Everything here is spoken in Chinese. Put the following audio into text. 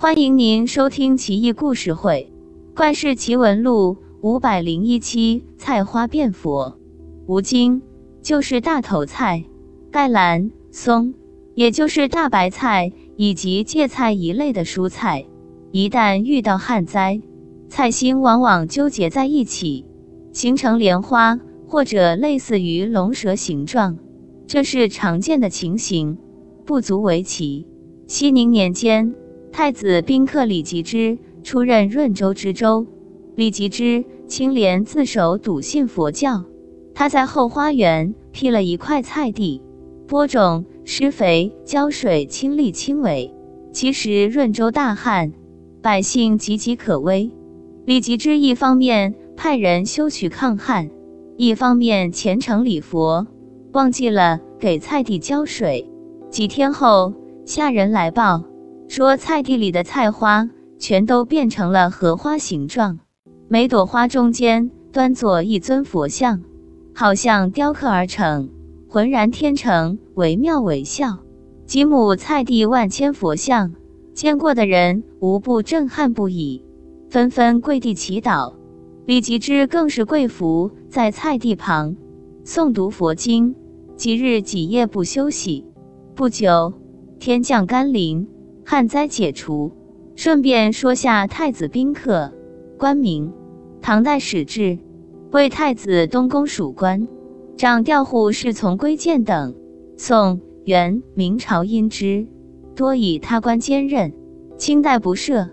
欢迎您收听《奇异故事会·怪事奇闻录》五百零一期。菜花变佛，吴京就是大头菜、盖兰松，也就是大白菜以及芥菜一类的蔬菜，一旦遇到旱灾，菜心往往纠结在一起，形成莲花或者类似于龙蛇形状，这是常见的情形，不足为奇。熙宁年间，太子宾客李吉之出任润州知州。李吉之清廉自守，笃信佛教。他在后花园辟了一块菜地，播种、施肥、浇水，亲力亲为。其实润州大旱，百姓岌岌可危。李吉之一方面派人修渠抗旱，一方面虔诚礼佛，忘记了给菜地浇水。几天后。下人来报说，菜地里的菜花全都变成了荷花形状，每朵花中间端坐一尊佛像，好像雕刻而成，浑然天成，惟妙惟肖。几亩菜地万千佛像，见过的人无不震撼不已，纷纷跪地祈祷。李吉之更是跪伏在菜地旁，诵读佛经，几日几夜不休息。不久。天降甘霖，旱灾解除。顺便说下太子宾客，官名，唐代始置，为太子东宫属官，掌调护侍从规谏等。宋、元、明朝因之，多以他官兼任。清代不设。